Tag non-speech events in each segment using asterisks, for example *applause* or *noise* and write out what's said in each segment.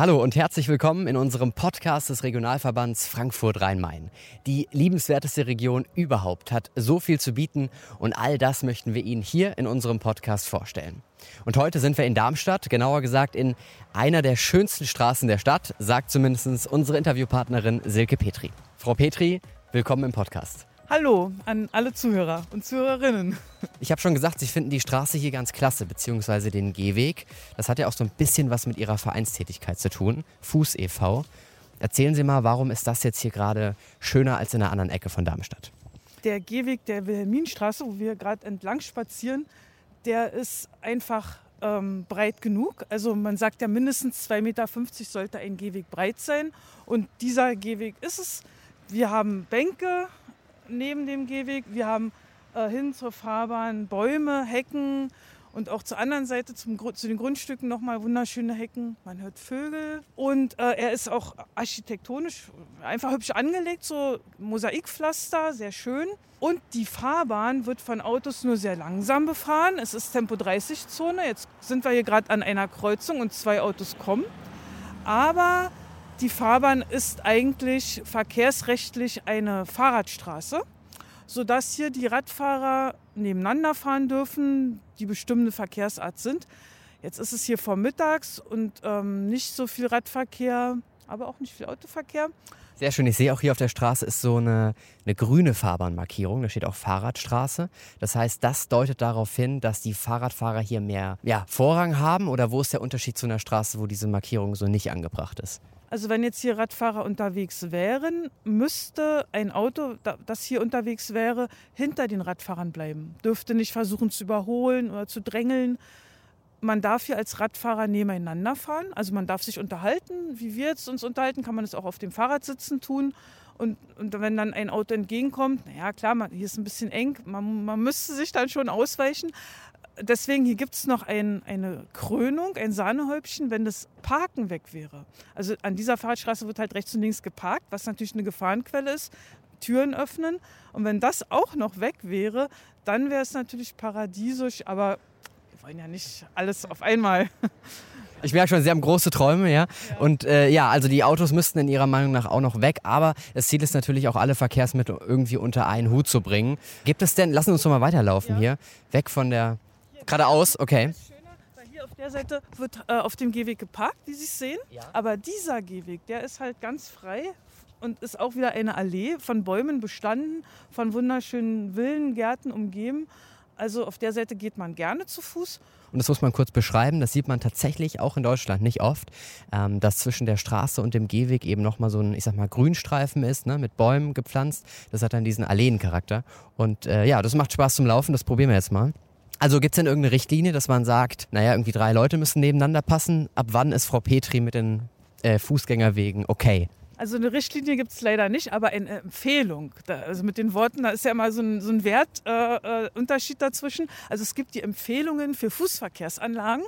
Hallo und herzlich willkommen in unserem Podcast des Regionalverbands Frankfurt-Rhein-Main. Die liebenswerteste Region überhaupt hat so viel zu bieten und all das möchten wir Ihnen hier in unserem Podcast vorstellen. Und heute sind wir in Darmstadt, genauer gesagt in einer der schönsten Straßen der Stadt, sagt zumindest unsere Interviewpartnerin Silke Petri. Frau Petri, willkommen im Podcast. Hallo an alle Zuhörer und Zuhörerinnen. Ich habe schon gesagt, Sie finden die Straße hier ganz klasse, beziehungsweise den Gehweg. Das hat ja auch so ein bisschen was mit Ihrer Vereinstätigkeit zu tun, Fuß e.V. Erzählen Sie mal, warum ist das jetzt hier gerade schöner als in einer anderen Ecke von Darmstadt? Der Gehweg der Wilhelminstraße, wo wir gerade entlang spazieren, der ist einfach ähm, breit genug. Also man sagt ja mindestens 2,50 Meter sollte ein Gehweg breit sein. Und dieser Gehweg ist es. Wir haben Bänke, neben dem Gehweg. Wir haben äh, hin zur Fahrbahn Bäume, Hecken und auch zur anderen Seite zum, zu den Grundstücken nochmal wunderschöne Hecken. Man hört Vögel und äh, er ist auch architektonisch einfach hübsch angelegt, so Mosaikpflaster, sehr schön. Und die Fahrbahn wird von Autos nur sehr langsam befahren. Es ist Tempo 30 Zone. Jetzt sind wir hier gerade an einer Kreuzung und zwei Autos kommen. Aber die Fahrbahn ist eigentlich verkehrsrechtlich eine Fahrradstraße, sodass hier die Radfahrer nebeneinander fahren dürfen, die bestimmte Verkehrsart sind. Jetzt ist es hier vormittags und ähm, nicht so viel Radverkehr, aber auch nicht viel Autoverkehr. Sehr schön. Ich sehe auch hier auf der Straße ist so eine, eine grüne Fahrbahnmarkierung. Da steht auch Fahrradstraße. Das heißt, das deutet darauf hin, dass die Fahrradfahrer hier mehr ja, Vorrang haben. Oder wo ist der Unterschied zu einer Straße, wo diese Markierung so nicht angebracht ist? Also wenn jetzt hier Radfahrer unterwegs wären, müsste ein Auto, das hier unterwegs wäre, hinter den Radfahrern bleiben. Dürfte nicht versuchen zu überholen oder zu drängeln. Man darf hier als Radfahrer nebeneinander fahren. Also man darf sich unterhalten. Wie wir jetzt uns unterhalten, kann man es auch auf dem Fahrradsitzen tun. Und, und, wenn dann ein Auto entgegenkommt, naja klar, man, hier ist ein bisschen eng, man, man müsste sich dann schon ausweichen deswegen hier gibt es noch ein, eine Krönung, ein Sahnehäubchen, wenn das Parken weg wäre. Also an dieser Fahrradstraße wird halt rechts und links geparkt, was natürlich eine Gefahrenquelle ist. Türen öffnen. Und wenn das auch noch weg wäre, dann wäre es natürlich paradiesisch. Aber wir wollen ja nicht alles auf einmal. *laughs* Ich merke schon, Sie haben große Träume, ja. ja. Und äh, ja, also die Autos müssten in Ihrer Meinung nach auch noch weg. Aber das Ziel ist natürlich auch, alle Verkehrsmittel irgendwie unter einen Hut zu bringen. Gibt es denn, lassen Sie uns doch mal weiterlaufen ja. hier, weg von der Geradeaus, okay. Hier auf der Seite wird äh, auf dem Gehweg geparkt, wie Sie es sehen. Ja. Aber dieser Gehweg, der ist halt ganz frei und ist auch wieder eine Allee von Bäumen bestanden, von wunderschönen Villen, Gärten umgeben. Also auf der Seite geht man gerne zu Fuß. Und das muss man kurz beschreiben, das sieht man tatsächlich auch in Deutschland nicht oft, ähm, dass zwischen der Straße und dem Gehweg eben nochmal so ein, ich sag mal, Grünstreifen ist, ne, mit Bäumen gepflanzt. Das hat dann diesen Alleencharakter. Und äh, ja, das macht Spaß zum Laufen, das probieren wir jetzt mal. Also gibt es denn irgendeine Richtlinie, dass man sagt, naja, irgendwie drei Leute müssen nebeneinander passen? Ab wann ist Frau Petri mit den äh, Fußgängerwegen okay? Also eine Richtlinie gibt es leider nicht, aber eine Empfehlung. Da, also mit den Worten, da ist ja mal so ein, so ein Wertunterschied äh, äh dazwischen. Also es gibt die Empfehlungen für Fußverkehrsanlagen.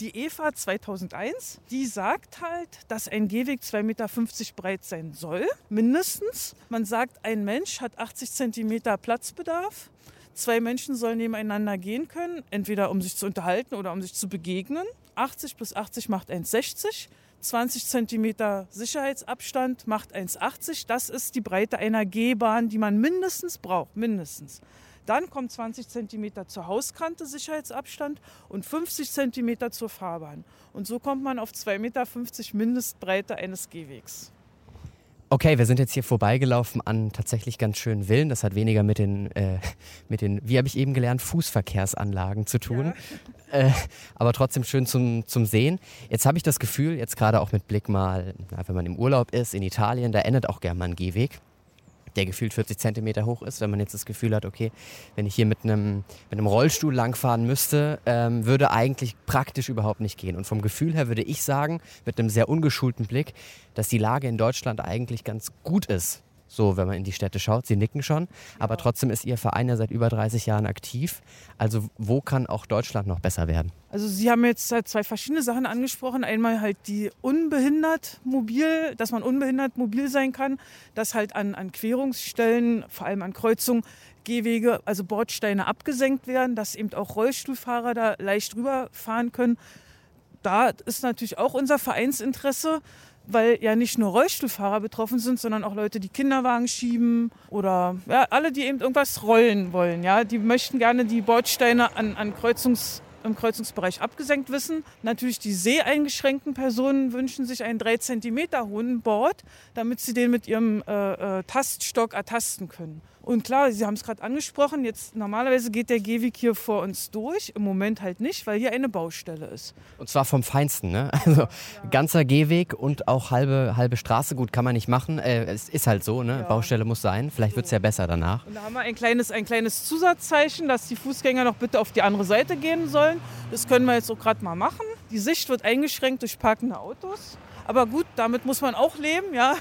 Die EFA 2001, die sagt halt, dass ein Gehweg 2,50 Meter breit sein soll, mindestens. Man sagt, ein Mensch hat 80 Zentimeter Platzbedarf. Zwei Menschen sollen nebeneinander gehen können, entweder um sich zu unterhalten oder um sich zu begegnen. 80 plus 80 macht 1,60. 20 Zentimeter Sicherheitsabstand macht 1,80. Das ist die Breite einer Gehbahn, die man mindestens braucht. Mindestens. Dann kommt 20 Zentimeter zur Hauskante Sicherheitsabstand und 50 Zentimeter zur Fahrbahn. Und so kommt man auf 2,50 Meter Mindestbreite eines Gehwegs. Okay, wir sind jetzt hier vorbeigelaufen an tatsächlich ganz schönen Villen. Das hat weniger mit den, äh, *laughs* mit den wie habe ich eben gelernt, Fußverkehrsanlagen zu tun. Ja. Äh, aber trotzdem schön zum, zum Sehen. Jetzt habe ich das Gefühl, jetzt gerade auch mit Blick mal, na, wenn man im Urlaub ist, in Italien, da endet auch gerne mal ein Gehweg der gefühlt 40 Zentimeter hoch ist, wenn man jetzt das Gefühl hat, okay, wenn ich hier mit einem, mit einem Rollstuhl langfahren müsste, ähm, würde eigentlich praktisch überhaupt nicht gehen. Und vom Gefühl her würde ich sagen, mit einem sehr ungeschulten Blick, dass die Lage in Deutschland eigentlich ganz gut ist so, wenn man in die Städte schaut. Sie nicken schon. Aber trotzdem ist Ihr Verein ja seit über 30 Jahren aktiv. Also wo kann auch Deutschland noch besser werden? Also Sie haben jetzt halt zwei verschiedene Sachen angesprochen. Einmal halt die unbehindert mobil, dass man unbehindert mobil sein kann, dass halt an, an Querungsstellen, vor allem an Kreuzungen, Gehwege, also Bordsteine abgesenkt werden, dass eben auch Rollstuhlfahrer da leicht rüberfahren können da ist natürlich auch unser Vereinsinteresse, weil ja nicht nur Rollstuhlfahrer betroffen sind, sondern auch Leute, die Kinderwagen schieben oder ja, alle, die eben irgendwas rollen wollen. Ja, die möchten gerne die Bordsteine an, an Kreuzungs im Kreuzungsbereich abgesenkt wissen. Natürlich die seheingeschränkten Personen wünschen sich einen 3 cm hohen Bord, damit sie den mit ihrem äh, äh, Taststock ertasten können. Und klar, Sie haben es gerade angesprochen, jetzt normalerweise geht der Gehweg hier vor uns durch, im Moment halt nicht, weil hier eine Baustelle ist. Und zwar vom Feinsten, ne? *laughs* Also ja. ganzer Gehweg und auch halbe, halbe Straße, gut, kann man nicht machen. Äh, es ist halt so, ne? Ja. Baustelle muss sein. Vielleicht so. wird es ja besser danach. Und da haben wir ein kleines, ein kleines Zusatzzeichen, dass die Fußgänger noch bitte auf die andere Seite gehen sollen. Das können wir jetzt auch gerade mal machen. Die Sicht wird eingeschränkt durch parkende Autos. Aber gut, damit muss man auch leben, ja.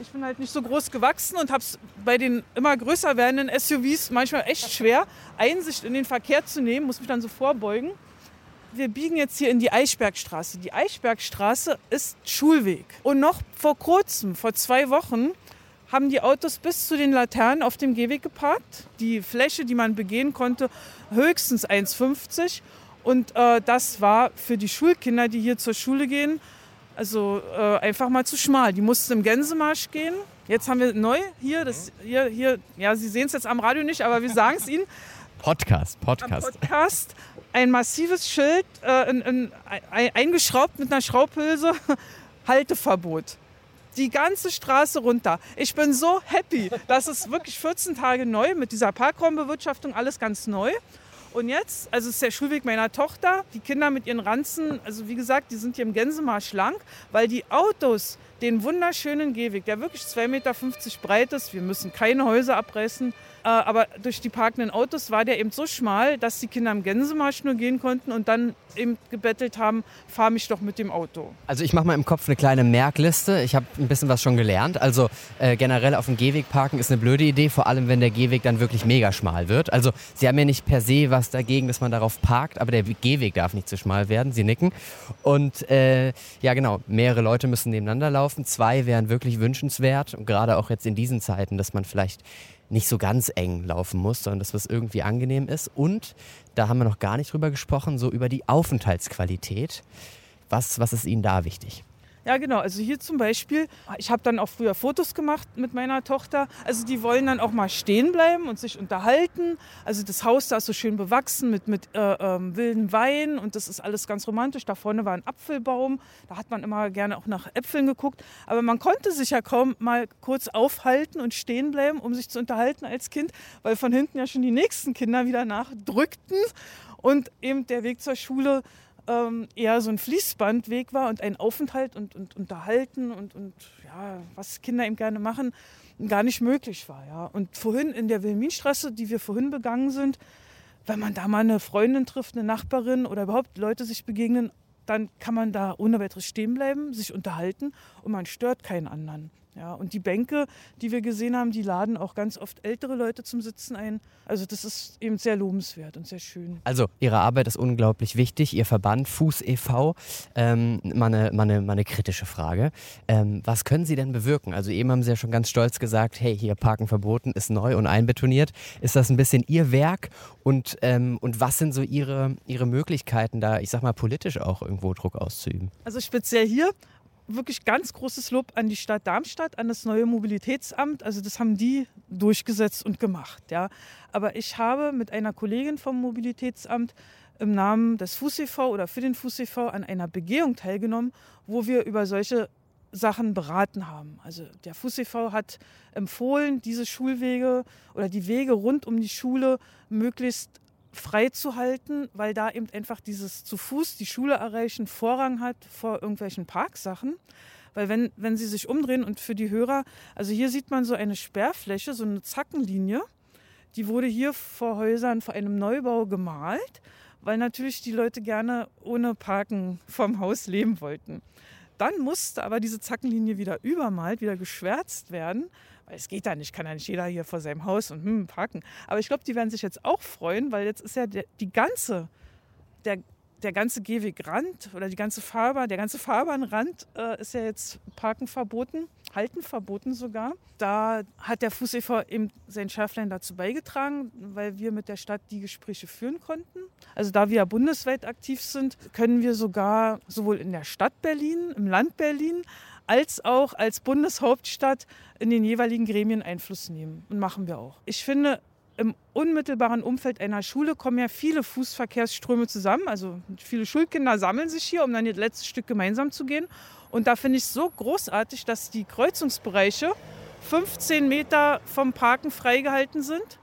Ich bin halt nicht so groß gewachsen und habe es bei den immer größer werdenden SUVs manchmal echt schwer, Einsicht in den Verkehr zu nehmen, muss mich dann so vorbeugen. Wir biegen jetzt hier in die Eichbergstraße. Die Eichbergstraße ist Schulweg. Und noch vor kurzem, vor zwei Wochen, haben die Autos bis zu den Laternen auf dem Gehweg geparkt. Die Fläche, die man begehen konnte, höchstens 1,50. Und äh, das war für die Schulkinder, die hier zur Schule gehen, also äh, einfach mal zu schmal. Die mussten im Gänsemarsch gehen. Jetzt haben wir neu hier, das hier, hier ja, Sie sehen es jetzt am Radio nicht, aber wir sagen es Ihnen. Podcast, Podcast. Am Podcast. Ein massives Schild, äh, in, in, ein, eingeschraubt mit einer Schraubhülse, *laughs* Halteverbot. Die ganze Straße runter. Ich bin so happy. Das ist wirklich 14 Tage neu mit dieser Parkraumbewirtschaftung, alles ganz neu. Und jetzt, also es ist der Schulweg meiner Tochter, die Kinder mit ihren Ranzen, also wie gesagt, die sind hier im Gänsemarsch lang, weil die Autos den wunderschönen Gehweg, der wirklich 2,50 Meter breit ist, wir müssen keine Häuser abreißen, äh, aber durch die parkenden Autos war der eben so schmal, dass die Kinder im Gänsemarsch nur gehen konnten und dann eben gebettelt haben, fahr mich doch mit dem Auto. Also ich mache mal im Kopf eine kleine Merkliste. Ich habe ein bisschen was schon gelernt. Also äh, generell auf dem Gehweg parken ist eine blöde Idee, vor allem wenn der Gehweg dann wirklich mega schmal wird. Also Sie haben ja nicht per se was dagegen, dass man darauf parkt, aber der Gehweg darf nicht zu schmal werden. Sie nicken. Und äh, ja genau, mehrere Leute müssen nebeneinander laufen. Zwei wären wirklich wünschenswert. Und gerade auch jetzt in diesen Zeiten, dass man vielleicht nicht so ganz eng laufen muss, sondern dass was irgendwie angenehm ist. Und da haben wir noch gar nicht drüber gesprochen, so über die Aufenthaltsqualität. Was, was ist Ihnen da wichtig? Ja, genau. Also hier zum Beispiel, ich habe dann auch früher Fotos gemacht mit meiner Tochter. Also die wollen dann auch mal stehen bleiben und sich unterhalten. Also das Haus da ist so schön bewachsen mit, mit äh, ähm, wilden Wein und das ist alles ganz romantisch. Da vorne war ein Apfelbaum. Da hat man immer gerne auch nach Äpfeln geguckt. Aber man konnte sich ja kaum mal kurz aufhalten und stehen bleiben, um sich zu unterhalten als Kind, weil von hinten ja schon die nächsten Kinder wieder nachdrückten und eben der Weg zur Schule ähm, eher so ein Fließbandweg war und ein Aufenthalt und, und Unterhalten und, und ja, was Kinder eben gerne machen, gar nicht möglich war. Ja. Und vorhin in der Wilhelminstraße, die wir vorhin begangen sind, wenn man da mal eine Freundin trifft, eine Nachbarin oder überhaupt Leute sich begegnen, dann kann man da ohne weiteres stehen bleiben, sich unterhalten und man stört keinen anderen. Ja, und die Bänke, die wir gesehen haben, die laden auch ganz oft ältere Leute zum Sitzen ein. Also das ist eben sehr lobenswert und sehr schön. Also Ihre Arbeit ist unglaublich wichtig. Ihr Verband Fuß e.V. Ähm, mal, eine, mal, eine, mal eine kritische Frage. Ähm, was können Sie denn bewirken? Also eben haben Sie ja schon ganz stolz gesagt, hey, hier Parken verboten, ist neu und einbetoniert. Ist das ein bisschen Ihr Werk? Und, ähm, und was sind so Ihre, Ihre Möglichkeiten da, ich sag mal, politisch auch irgendwo Druck auszuüben? Also speziell hier wirklich ganz großes Lob an die Stadt Darmstadt, an das neue Mobilitätsamt. Also das haben die durchgesetzt und gemacht. Ja. Aber ich habe mit einer Kollegin vom Mobilitätsamt im Namen des FußEV oder für den FußEV an einer Begehung teilgenommen, wo wir über solche Sachen beraten haben. Also der FußEV hat empfohlen, diese Schulwege oder die Wege rund um die Schule möglichst freizuhalten, weil da eben einfach dieses zu Fuß die Schule erreichen Vorrang hat vor irgendwelchen Parksachen. Weil wenn, wenn Sie sich umdrehen und für die Hörer, also hier sieht man so eine Sperrfläche, so eine Zackenlinie, die wurde hier vor Häusern vor einem Neubau gemalt, weil natürlich die Leute gerne ohne Parken vom Haus leben wollten. Dann musste aber diese Zackenlinie wieder übermalt, wieder geschwärzt werden, es geht da nicht, kann ja nicht jeder hier vor seinem Haus und hm, parken. Aber ich glaube, die werden sich jetzt auch freuen, weil jetzt ist ja der, die ganze, der der ganze Gehwegrand oder die ganze Fahrbahn, der ganze Fahrbahnrand äh, ist ja jetzt Parken verboten, Halten verboten sogar. Da hat der Fuß e.V. eben sein Schärflein dazu beigetragen, weil wir mit der Stadt die Gespräche führen konnten. Also da wir ja bundesweit aktiv sind, können wir sogar sowohl in der Stadt Berlin, im Land Berlin, als auch als Bundeshauptstadt in den jeweiligen Gremien Einfluss nehmen. Und machen wir auch. Ich finde, im unmittelbaren Umfeld einer Schule kommen ja viele Fußverkehrsströme zusammen. Also viele Schulkinder sammeln sich hier, um dann das letzte Stück gemeinsam zu gehen. Und da finde ich es so großartig, dass die Kreuzungsbereiche 15 Meter vom Parken freigehalten sind,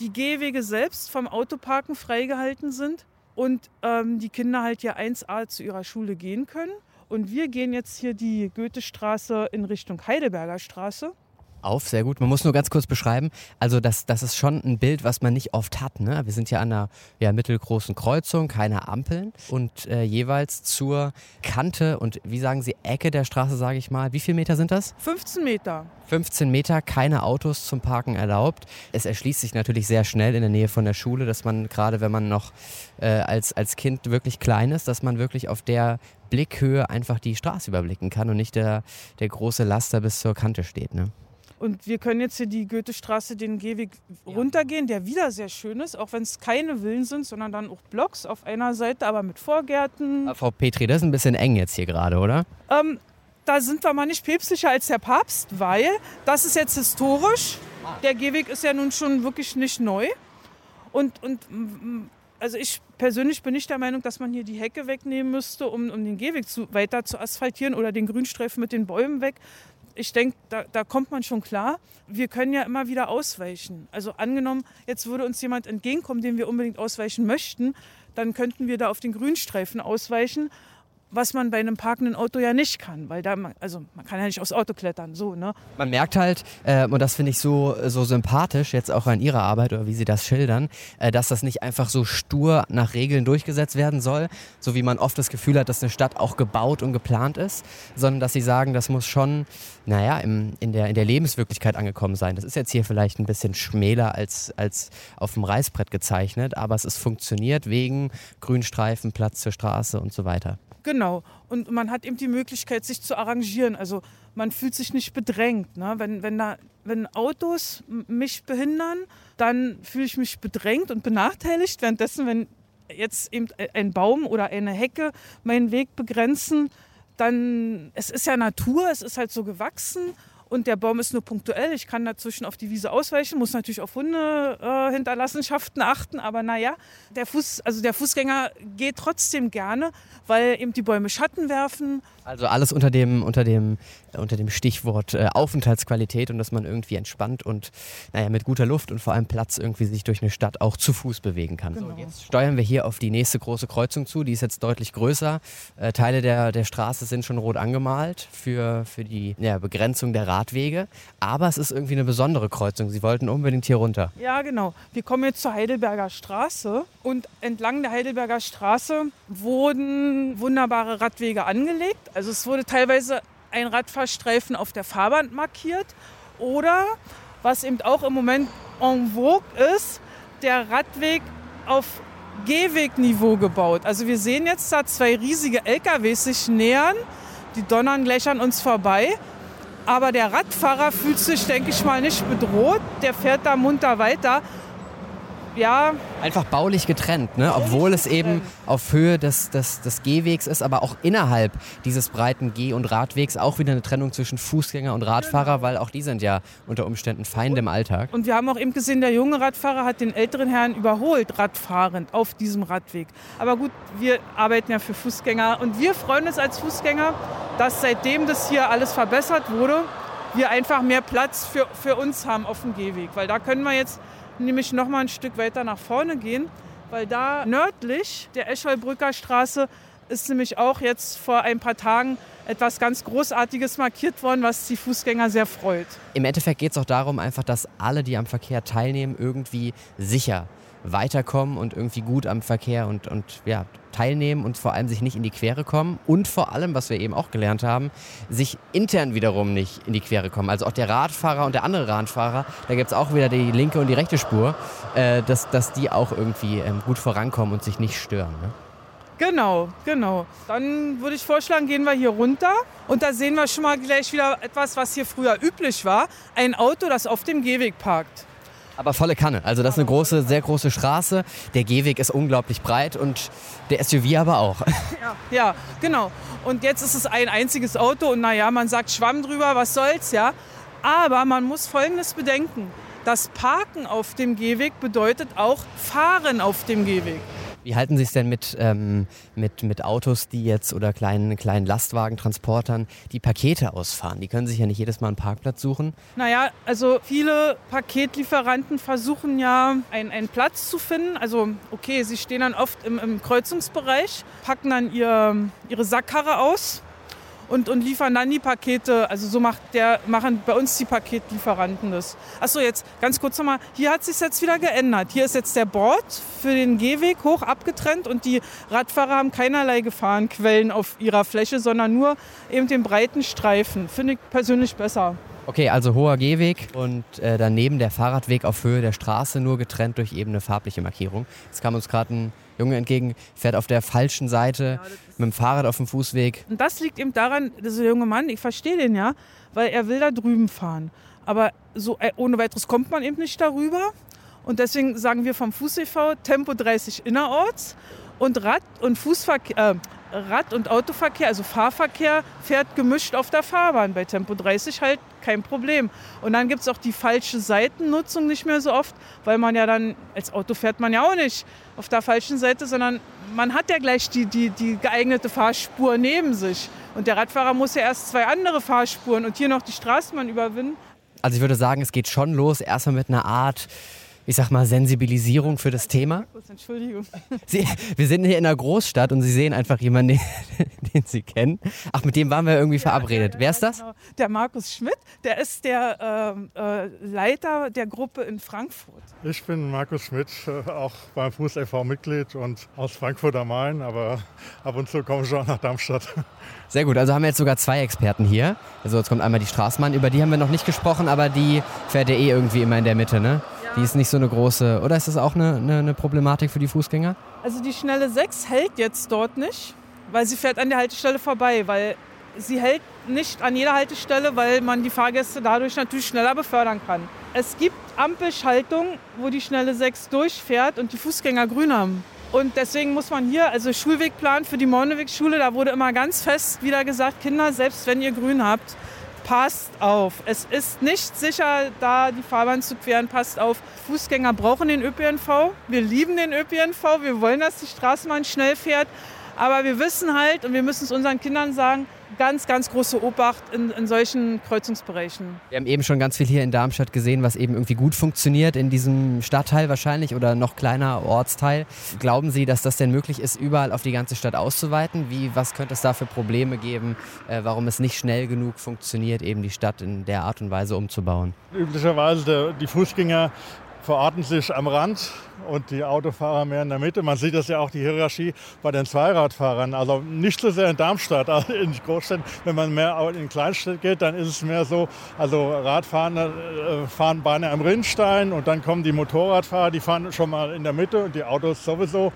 die Gehwege selbst vom Autoparken freigehalten sind und ähm, die Kinder halt hier 1a zu ihrer Schule gehen können. Und wir gehen jetzt hier die Goethestraße in Richtung Heidelberger Straße auf, sehr gut. Man muss nur ganz kurz beschreiben, also das, das ist schon ein Bild, was man nicht oft hat. Ne? Wir sind ja an einer ja, mittelgroßen Kreuzung, keine Ampeln und äh, jeweils zur Kante und wie sagen Sie, Ecke der Straße, sage ich mal. Wie viele Meter sind das? 15 Meter. 15 Meter, keine Autos zum Parken erlaubt. Es erschließt sich natürlich sehr schnell in der Nähe von der Schule, dass man gerade, wenn man noch äh, als, als Kind wirklich klein ist, dass man wirklich auf der Blickhöhe einfach die Straße überblicken kann und nicht der, der große Laster bis zur Kante steht. Ne? Und wir können jetzt hier die Goethestraße den Gehweg ja. runtergehen, der wieder sehr schön ist, auch wenn es keine Villen sind, sondern dann auch Blocks auf einer Seite, aber mit Vorgärten. Frau Petri, das ist ein bisschen eng jetzt hier gerade, oder? Ähm, da sind wir mal nicht päpstlicher als der Papst, weil das ist jetzt historisch. Der Gehweg ist ja nun schon wirklich nicht neu. Und, und also ich persönlich bin nicht der Meinung, dass man hier die Hecke wegnehmen müsste, um, um den Gehweg zu, weiter zu asphaltieren oder den Grünstreifen mit den Bäumen weg, ich denke, da, da, kommt man schon klar. Wir können ja immer wieder ausweichen. Also angenommen, jetzt würde uns jemand entgegenkommen, dem wir unbedingt ausweichen möchten, dann könnten wir da auf den Grünstreifen ausweichen was man bei einem parkenden Auto ja nicht kann, weil da, also man kann ja nicht aufs Auto klettern, so, ne? Man merkt halt, äh, und das finde ich so, so sympathisch jetzt auch an Ihrer Arbeit oder wie Sie das schildern, äh, dass das nicht einfach so stur nach Regeln durchgesetzt werden soll, so wie man oft das Gefühl hat, dass eine Stadt auch gebaut und geplant ist, sondern dass Sie sagen, das muss schon, naja, im, in, der, in der Lebenswirklichkeit angekommen sein. Das ist jetzt hier vielleicht ein bisschen schmäler als, als auf dem Reißbrett gezeichnet, aber es ist funktioniert wegen Grünstreifen, Platz zur Straße und so weiter. Genau. Und man hat eben die Möglichkeit, sich zu arrangieren. Also man fühlt sich nicht bedrängt. Ne? Wenn, wenn, da, wenn Autos mich behindern, dann fühle ich mich bedrängt und benachteiligt. Währenddessen, wenn jetzt eben ein Baum oder eine Hecke meinen Weg begrenzen, dann, es ist ja Natur, es ist halt so gewachsen und der Baum ist nur punktuell. Ich kann dazwischen auf die Wiese ausweichen, muss natürlich auf Hundehinterlassenschaften äh, achten, aber naja, der, Fuß, also der Fußgänger geht trotzdem gerne, weil eben die Bäume Schatten werfen. Also alles unter dem, unter dem, unter dem Stichwort äh, Aufenthaltsqualität und dass man irgendwie entspannt und naja, mit guter Luft und vor allem Platz irgendwie sich durch eine Stadt auch zu Fuß bewegen kann. Genau. So, jetzt steuern wir hier auf die nächste große Kreuzung zu, die ist jetzt deutlich größer. Äh, Teile der, der Straße sind schon rot angemalt für, für die ja, Begrenzung der Rad Radwege, aber es ist irgendwie eine besondere Kreuzung. Sie wollten unbedingt hier runter. Ja, genau. Wir kommen jetzt zur Heidelberger Straße und entlang der Heidelberger Straße wurden wunderbare Radwege angelegt. Also es wurde teilweise ein Radfahrstreifen auf der Fahrbahn markiert oder was eben auch im Moment en vogue ist, der Radweg auf Gehwegniveau gebaut. Also wir sehen jetzt da zwei riesige LKWs sich nähern. Die donnern gleich an uns vorbei. Aber der Radfahrer fühlt sich, denke ich mal, nicht bedroht. Der fährt da munter weiter ja. Einfach baulich getrennt, ne? obwohl es eben auf Höhe des, des, des Gehwegs ist, aber auch innerhalb dieses breiten Geh- und Radwegs auch wieder eine Trennung zwischen Fußgänger und Radfahrer, genau. weil auch die sind ja unter Umständen Feinde im Alltag. Und wir haben auch eben gesehen, der junge Radfahrer hat den älteren Herrn überholt, radfahrend auf diesem Radweg. Aber gut, wir arbeiten ja für Fußgänger und wir freuen uns als Fußgänger, dass seitdem das hier alles verbessert wurde, wir einfach mehr Platz für, für uns haben auf dem Gehweg. Weil da können wir jetzt nämlich noch mal ein Stück weiter nach vorne gehen, weil da nördlich der Escholbrücker Straße ist nämlich auch jetzt vor ein paar Tagen etwas ganz Großartiges markiert worden, was die Fußgänger sehr freut. Im Endeffekt geht es auch darum, einfach, dass alle, die am Verkehr teilnehmen, irgendwie sicher weiterkommen und irgendwie gut am Verkehr und, und ja, teilnehmen und vor allem sich nicht in die Quere kommen und vor allem, was wir eben auch gelernt haben, sich intern wiederum nicht in die Quere kommen. Also auch der Radfahrer und der andere Radfahrer, da gibt es auch wieder die linke und die rechte Spur, äh, dass, dass die auch irgendwie ähm, gut vorankommen und sich nicht stören. Ne? Genau, genau. Dann würde ich vorschlagen, gehen wir hier runter. Und da sehen wir schon mal gleich wieder etwas, was hier früher üblich war. Ein Auto, das auf dem Gehweg parkt. Aber volle Kanne. Also das ist eine große, sehr große Straße. Der Gehweg ist unglaublich breit und der SUV aber auch. *laughs* Ja, ja, genau. Und jetzt ist es ein einziges Auto und naja, man sagt Schwamm drüber, was soll's, ja. Aber man muss Folgendes bedenken. Das Parken auf dem Gehweg bedeutet auch Fahren auf dem Gehweg. Wie halten Sie es denn mit, ähm, mit, mit Autos, die jetzt oder kleinen, kleinen Lastwagentransportern, die Pakete ausfahren? Die können sich ja nicht jedes Mal einen Parkplatz suchen. Naja, also viele Paketlieferanten versuchen ja einen, einen Platz zu finden. Also okay, sie stehen dann oft im, im Kreuzungsbereich, packen dann ihr, ihre Sackkarre aus und, und liefern dann die Pakete. Also so macht der, machen bei uns die Paketlieferanten das. Achso, jetzt ganz kurz nochmal. Hier hat sich jetzt wieder geändert. Hier ist jetzt der Bord für den Gehweg hoch abgetrennt und die Radfahrer haben keinerlei Gefahrenquellen auf ihrer Fläche, sondern nur eben den breiten Streifen. Finde ich persönlich besser. Okay, also hoher Gehweg und äh, daneben der Fahrradweg auf Höhe der Straße, nur getrennt durch eben eine farbliche Markierung. Jetzt kam uns gerade ein Junge entgegen, fährt auf der falschen Seite ja, mit dem Fahrrad auf dem Fußweg. Und das liegt eben daran, dieser junge Mann, ich verstehe den ja, weil er will da drüben fahren. Aber so äh, ohne weiteres kommt man eben nicht darüber. Und deswegen sagen wir vom Fuß e.V. Tempo 30 innerorts und Rad- und Fußverkehr, äh, Rad- und Autoverkehr, also Fahrverkehr, fährt gemischt auf der Fahrbahn. Bei Tempo 30 halt kein Problem. Und dann gibt es auch die falsche Seitennutzung nicht mehr so oft, weil man ja dann, als Auto fährt man ja auch nicht auf der falschen Seite, sondern man hat ja gleich die, die, die geeignete Fahrspur neben sich. Und der Radfahrer muss ja erst zwei andere Fahrspuren und hier noch die Straßenbahn überwinden. Also ich würde sagen, es geht schon los, erstmal mit einer Art ich sag mal, Sensibilisierung für das Thema. Entschuldigung. *laughs* Sie, wir sind hier in einer Großstadt und Sie sehen einfach jemanden, den, *laughs* den Sie kennen. Ach, mit dem waren wir irgendwie verabredet. Ja, ja, Wer ist das? Genau. Der Markus Schmidt, der ist der äh, äh, Leiter der Gruppe in Frankfurt. Ich bin Markus Schmidt, äh, auch beim Fuß e.V. Mitglied und aus Frankfurt am Main, aber ab und zu komme ich auch nach Darmstadt. Sehr gut, also haben wir jetzt sogar zwei Experten hier. Also jetzt kommt einmal die Straßenbahn, über die haben wir noch nicht gesprochen, aber die fährt ja eh irgendwie immer in der Mitte, ne? Die ist nicht so eine große. Oder ist das auch eine, eine, eine, Problematik für die Fußgänger? Also die schnelle 6 hält jetzt dort nicht, weil sie fährt an der Haltestelle vorbei, weil sie hält nicht an jeder Haltestelle, weil man die Fahrgäste dadurch natürlich schneller befördern kann. Es gibt Ampelschaltungen, wo die schnelle 6 durchfährt und die Fußgänger grün haben. Und deswegen muss man hier, also Schulwegplan für die Morneweg-Schule, da wurde immer ganz fest wieder gesagt, Kinder, selbst wenn ihr grün habt, passt auf. Es ist nicht sicher, da die Fahrbahn zu queren. Passt auf. Fußgänger brauchen den ÖPNV. Wir lieben den ÖPNV. Wir wollen, dass die Straßenbahn schnell fährt. Aber wir wissen halt und wir müssen es unseren Kindern sagen, ganz, ganz große Obacht in, in, solchen Kreuzungsbereichen. Wir haben eben schon ganz viel hier in Darmstadt gesehen, was eben irgendwie gut funktioniert in diesem Stadtteil wahrscheinlich oder noch kleiner Ortsteil. Glauben Sie, dass das denn möglich ist, überall auf die ganze Stadt auszuweiten? Wie, was könnte es da für Probleme geben, äh, warum es nicht schnell genug funktioniert, eben die Stadt in der Art und Weise umzubauen? Üblicherweise die Fußgänger verorten sich am Rand und die Autofahrer mehr in der Mitte. Man sieht das ja auch die Hierarchie bei den Zweiradfahrern. Also nicht so sehr in Darmstadt, also in Großstädten. Wenn man mehr in Kleinstädte geht, dann ist es mehr so, also Radfahrer äh, fahren beinahe am Rinnstein und dann kommen die Motorradfahrer, die fahren schon mal in der Mitte und die Autos sowieso.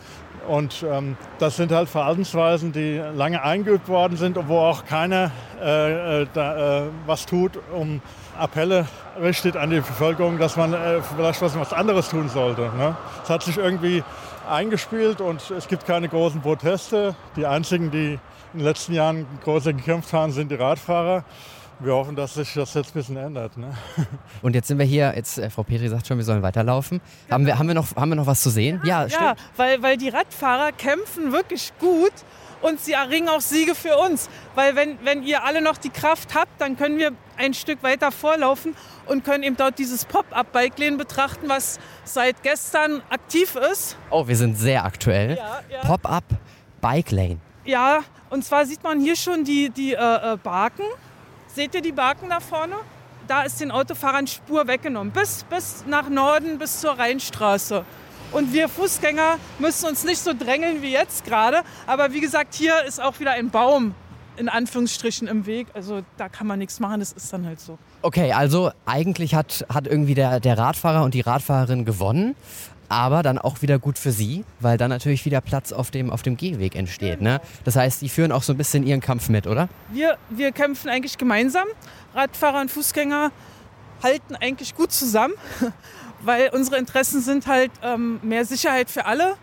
Und ähm, das sind halt Verhaltensweisen, die lange eingeübt worden sind und wo auch keiner äh, äh da, äh, was tut, um Appelle richtet an die Bevölkerung, dass man äh, vielleicht was, was anderes tun sollte. Ne? Es hat sich irgendwie eingespielt und es gibt keine großen Proteste. Die einzigen, die in den letzten Jahren große gekämpft haben, sind die Radfahrer. Wir hoffen, dass sich das jetzt ein bisschen ändert. Ne? *laughs* Und jetzt sind wir hier, jetzt äh, Frau Petri sagt schon, wir sollen weiterlaufen. Genau. Haben, wir, haben, wir noch, haben wir noch was zu sehen? Ja, ja, ja weil, weil die Radfahrer kämpfen wirklich gut und sie erringen auch Siege für uns. Weil wenn, wenn ihr alle noch die Kraft habt, dann können wir ein Stück weiter vorlaufen und können eben dort dieses Pop-up-Bike-Lane betrachten, was seit gestern aktiv ist. Oh, wir sind sehr aktuell. Ja, ja. Pop-up-Bike-Lane. Ja, und zwar sieht man hier schon die, die äh, äh, Barken. Seht ihr die Barken da vorne? Da ist den Autofahrern Spur weggenommen. Bis, bis nach Norden, bis zur Rheinstraße. Und wir Fußgänger müssen uns nicht so drängeln wie jetzt gerade. Aber wie gesagt, hier ist auch wieder ein Baum in Anführungsstrichen im Weg. Also da kann man nichts machen, das ist dann halt so. Okay, also eigentlich hat, hat irgendwie der, der Radfahrer und die Radfahrerin gewonnen. Aber dann auch wieder gut für sie, weil dann natürlich wieder Platz auf dem, auf dem Gehweg entsteht. Ne? Das heißt, die führen auch so ein bisschen ihren Kampf mit, oder? Wir, wir kämpfen eigentlich gemeinsam. Radfahrer und Fußgänger halten eigentlich gut zusammen, weil unsere Interessen sind halt ähm, mehr Sicherheit für alle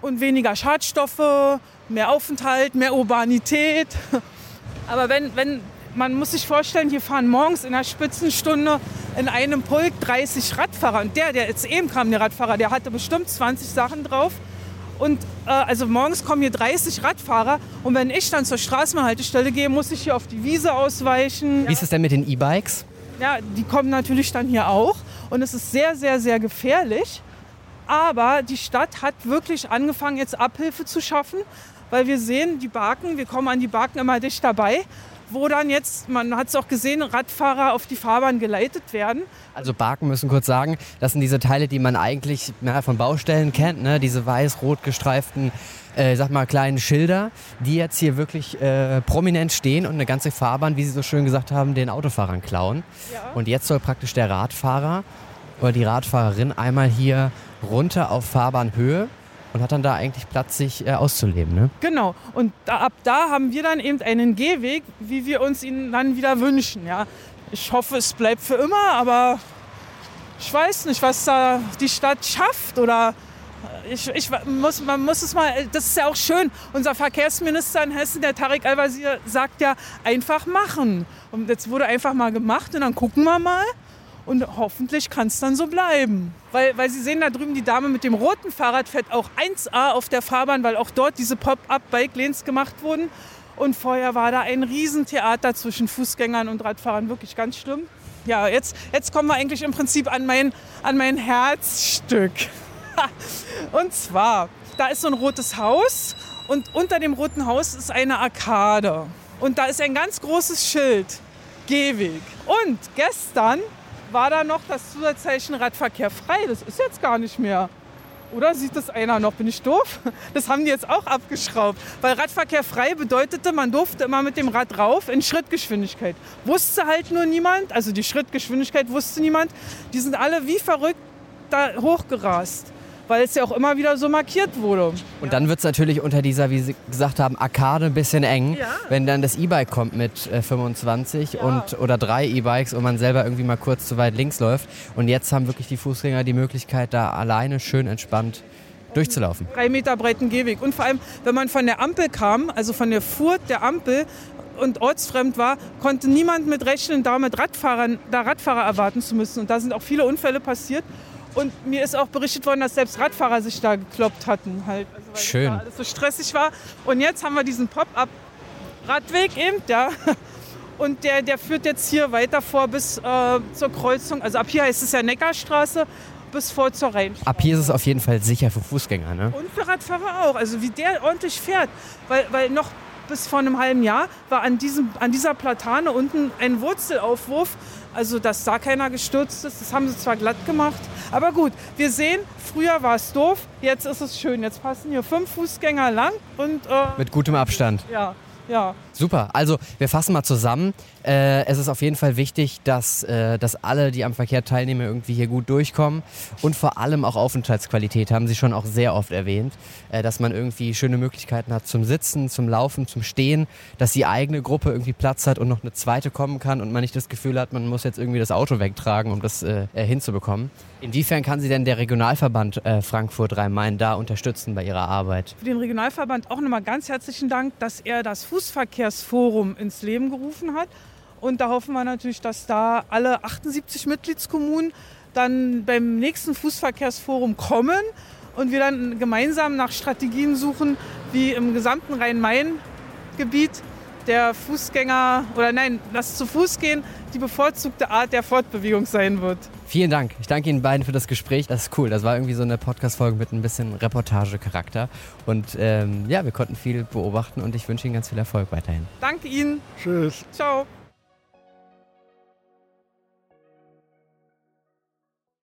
und weniger Schadstoffe, mehr Aufenthalt, mehr Urbanität. *laughs* Aber wenn, wenn, man muss sich vorstellen, hier fahren morgens in der Spitzenstunde in einem Pulk 30 Radfahrer. Und der, der jetzt eben kam, der Radfahrer, der hatte bestimmt 20 Sachen drauf. Und äh, also morgens kommen hier 30 Radfahrer und wenn ich dann zur Straßenhaltestelle gehe, muss ich hier auf die Wiese ausweichen. Wie ist es denn mit den E-Bikes? Ja, die kommen natürlich dann hier auch und es ist sehr, sehr, sehr gefährlich. Aber die Stadt hat wirklich angefangen, jetzt Abhilfe zu schaffen, weil wir sehen, die Barken, wir kommen an die Barken immer dicht dabei wo dann jetzt, man hat es auch gesehen, Radfahrer auf die Fahrbahn geleitet werden. Also Barken müssen kurz sagen, das sind diese Teile, die man eigentlich na, von Baustellen kennt, ne? diese weiß-rot gestreiften, äh, sag mal, kleinen Schilder, die jetzt hier wirklich äh, prominent stehen und eine ganze Fahrbahn, wie Sie so schön gesagt haben, den Autofahrern klauen. Ja. Und jetzt soll praktisch der Radfahrer oder die Radfahrerin einmal hier runter auf Fahrbahnhöhe und hat dann da eigentlich Platz, sich äh, auszuleben. Ne? Genau. Und da, ab da haben wir dann eben einen Gehweg, wie wir uns ihn dann wieder wünschen. Ja. Ich hoffe, es bleibt für immer, aber ich weiß nicht, was da die Stadt schafft oder äh, ich, ich muss, man muss es mal, das ist ja auch schön. Unser Verkehrsminister in Hessen, der Tarek Al-Wazir, sagt ja, einfach machen. Und jetzt wurde einfach mal gemacht und dann gucken wir mal. Und hoffentlich kann es dann so bleiben. Weil, weil Sie sehen da drüben, die Dame mit dem roten Fahrrad fährt auch 1A auf der Fahrbahn, weil auch dort diese Pop-up-Bike-Lanes gemacht wurden. Und vorher war da ein Riesentheater zwischen Fußgängern und Radfahrern, wirklich ganz schlimm. Ja, jetzt, jetzt kommen wir eigentlich im Prinzip an mein, an mein Herzstück. *laughs* und zwar, da ist so ein rotes Haus und unter dem roten Haus ist eine Arkade. Und da ist ein ganz großes Schild, Gehweg. Und gestern war da noch das Zusatzzeichen Radverkehr frei. Das ist jetzt gar nicht mehr. Oder sieht das einer noch? Bin ich doof? *laughs* Das haben die jetzt auch abgeschraubt. Weil Radverkehr frei bedeutete, man durfte immer mit dem Rad rauf in Schrittgeschwindigkeit. Wusste halt nur niemand, also die Schrittgeschwindigkeit wusste niemand. Die sind alle wie verrückt da hochgerast weil es ja auch immer wieder so markiert wurde. Und dann wird es natürlich unter dieser, wie Sie gesagt haben, Arkade ein bisschen eng, ja. wenn dann das E-Bike kommt mit äh, 25 ja. und, oder drei E-Bikes und man selber irgendwie mal kurz zu weit links läuft. Und jetzt haben wirklich die Fußgänger die Möglichkeit, da alleine schön entspannt durchzulaufen. Drei Meter breiten Gehweg. Und vor allem, wenn man von der Ampel kam, also von der Furt der Ampel, und ortsfremd war, konnte niemand mit rechnen, da mit Radfahrern, da Radfahrer erwarten zu müssen. Und da sind auch viele Unfälle passiert. Und mir ist auch berichtet worden, dass selbst Radfahrer sich da gekloppt hatten. Halt. Also, weil Schön. alles so stressig war. Und jetzt haben wir diesen Pop-up-Radweg eben, ja. *laughs* Und der, der führt jetzt hier weiter vor bis äh, zur Kreuzung. Also ab hier heißt es ja Neckarstraße bis vor zur Rheinstraße. Ab hier ist es auf jeden Fall sicher für Fußgänger, ne? Und für Radfahrer auch. Also wie der ordentlich fährt. Weil, weil noch bis vor einem halben Jahr war an, diesem, an dieser Platane unten ein Wurzelaufwurf also, dass da keiner gestürzt ist, das haben sie zwar glatt gemacht. Aber gut, wir sehen, früher war es doof, jetzt ist es schön. Jetzt passen hier fünf Fußgänger lang und. Äh, Mit gutem Abstand. Ja, ja. Super. Also, wir fassen mal zusammen. Äh, es ist auf jeden Fall wichtig, dass, äh, dass alle, die am Verkehr teilnehmen, irgendwie hier gut durchkommen und vor allem auch Aufenthaltsqualität, haben Sie schon auch sehr oft erwähnt, äh, dass man irgendwie schöne Möglichkeiten hat zum Sitzen, zum Laufen, zum Stehen, dass die eigene Gruppe irgendwie Platz hat und noch eine zweite kommen kann und man nicht das Gefühl hat, man muss jetzt irgendwie das Auto wegtragen, um das äh, äh, hinzubekommen. Inwiefern kann Sie denn der Regionalverband äh, Frankfurt Rhein-Main da unterstützen bei Ihrer Arbeit? Für den Regionalverband auch nochmal ganz herzlichen Dank, dass er das Fußverkehrsforum ins Leben gerufen hat und da hoffen wir natürlich, dass da alle 78 Mitgliedskommunen dann beim nächsten Fußverkehrsforum kommen und wir dann gemeinsam nach Strategien suchen, wie im gesamten Rhein-Main-Gebiet der Fußgänger oder nein, das zu Fuß gehen die bevorzugte Art der Fortbewegung sein wird. Vielen Dank. Ich danke Ihnen beiden für das Gespräch. Das ist cool. Das war irgendwie so eine Podcast-Folge mit ein bisschen Reportagecharakter. Und ähm, ja, wir konnten viel beobachten und ich wünsche Ihnen ganz viel Erfolg weiterhin. Danke Ihnen. Tschüss. Ciao.